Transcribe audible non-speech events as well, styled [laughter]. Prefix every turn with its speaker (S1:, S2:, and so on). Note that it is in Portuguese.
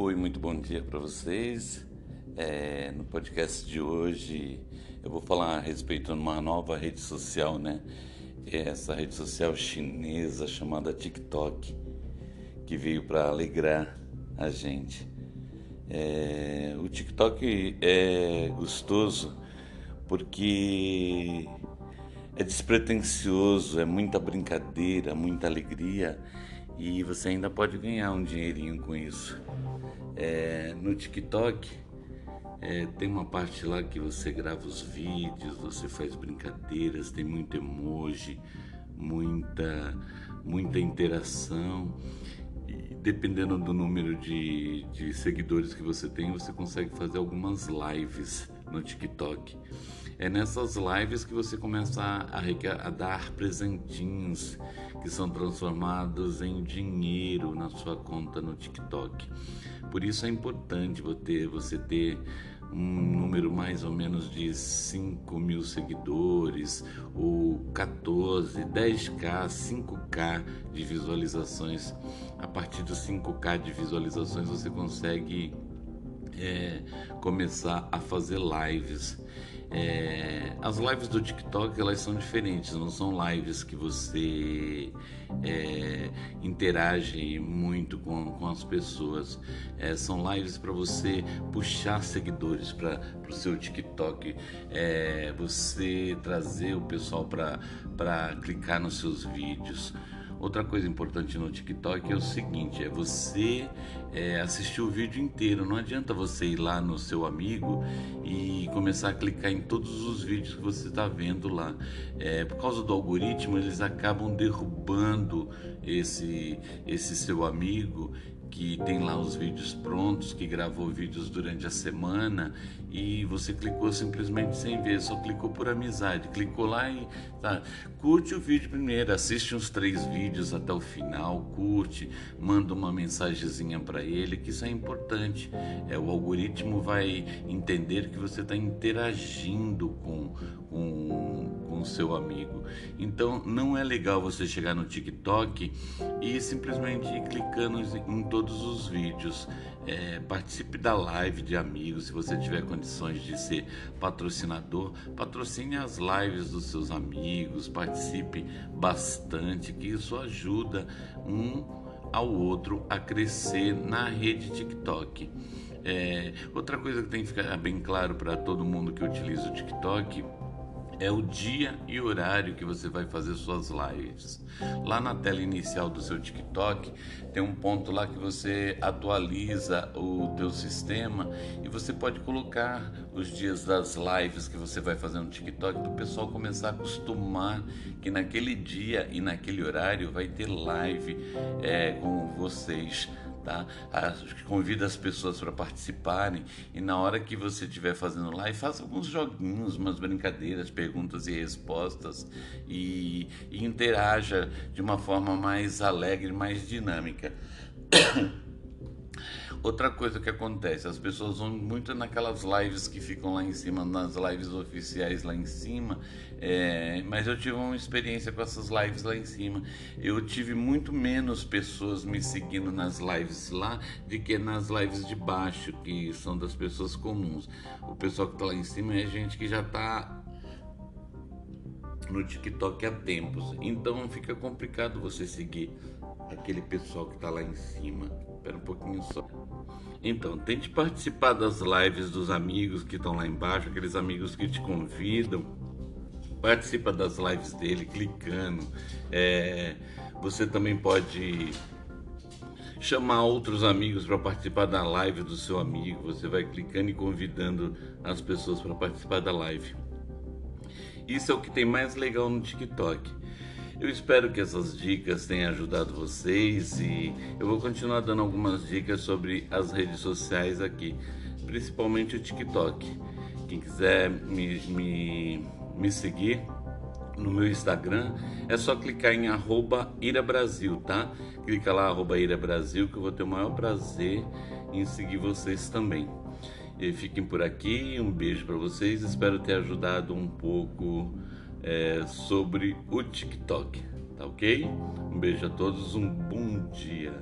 S1: Oi, muito bom dia para vocês. É, no podcast de hoje eu vou falar a respeito de uma nova rede social, né? Essa rede social chinesa chamada TikTok, que veio para alegrar a gente. É, o TikTok é gostoso porque é despretensioso, é muita brincadeira, muita alegria e você ainda pode ganhar um dinheirinho com isso. É, no TikTok é, tem uma parte lá que você grava os vídeos, você faz brincadeiras, tem muito emoji, muita, muita interação. E dependendo do número de, de seguidores que você tem, você consegue fazer algumas lives no TikTok. É nessas lives que você começa a, dar presentinhos que são transformados em dinheiro na sua conta no TikTok. Por isso é importante você, você ter um número mais ou menos de 5 mil seguidores, ou 14, 10k, 5k de visualizações. A partir dos 5k de visualizações você consegue é, começar a fazer lives. É, as lives do TikTok elas são diferentes, não são lives que você é, interage muito com, com as pessoas. É, são lives para você puxar seguidores para o seu TikTok, é, você trazer o pessoal para clicar nos seus vídeos. Outra coisa importante no TikTok é o seguinte: é você é, assistir o vídeo inteiro. Não adianta você ir lá no seu amigo e começar a clicar em todos os vídeos que você está vendo lá. É, por causa do algoritmo, eles acabam derrubando esse, esse seu amigo que tem lá os vídeos prontos, que gravou vídeos durante a semana e você clicou simplesmente sem ver, só clicou por amizade, clicou lá e tá, curte o vídeo primeiro, assiste uns três vídeos até o final, curte, manda uma mensagenzinha para ele, que isso é importante. É o algoritmo vai entender que você está interagindo com com com seu amigo. Então não é legal você chegar no TikTok e simplesmente ir clicando em todos os vídeos. É, participe da live de amigos se você tiver condições de ser patrocinador, patrocine as lives dos seus amigos, participe bastante, que isso ajuda um ao outro a crescer na rede TikTok. É, outra coisa que tem que ficar bem claro para todo mundo que utiliza o TikTok é o dia e horário que você vai fazer suas lives. Lá na tela inicial do seu TikTok tem um ponto lá que você atualiza o teu sistema e você pode colocar os dias das lives que você vai fazer no TikTok para o pessoal começar a acostumar que naquele dia e naquele horário vai ter live é, com vocês tá? Convida as pessoas para participarem e na hora que você estiver fazendo live, faça alguns joguinhos, umas brincadeiras, perguntas e respostas e, e interaja de uma forma mais alegre, mais dinâmica. [coughs] Outra coisa que acontece, as pessoas vão muito naquelas lives que ficam lá em cima, nas lives oficiais lá em cima, é, mas eu tive uma experiência com essas lives lá em cima. Eu tive muito menos pessoas me seguindo nas lives lá do que nas lives de baixo, que são das pessoas comuns. O pessoal que está lá em cima é gente que já está no TikTok há tempos. Então fica complicado você seguir aquele pessoal que está lá em cima. Espera um pouquinho só. Então, tente participar das lives dos amigos que estão lá embaixo, aqueles amigos que te convidam. Participa das lives dele clicando. É, você também pode chamar outros amigos para participar da live do seu amigo. Você vai clicando e convidando as pessoas para participar da live. Isso é o que tem mais legal no TikTok. Eu espero que essas dicas tenham ajudado vocês e eu vou continuar dando algumas dicas sobre as redes sociais aqui, principalmente o TikTok. Quem quiser me, me, me seguir no meu Instagram, é só clicar em arroba irabrasil, tá? Clica lá, arroba irabrasil, que eu vou ter o maior prazer em seguir vocês também. E fiquem por aqui, um beijo para vocês. Espero ter ajudado um pouco é, sobre o TikTok, tá ok? Um beijo a todos, um bom dia.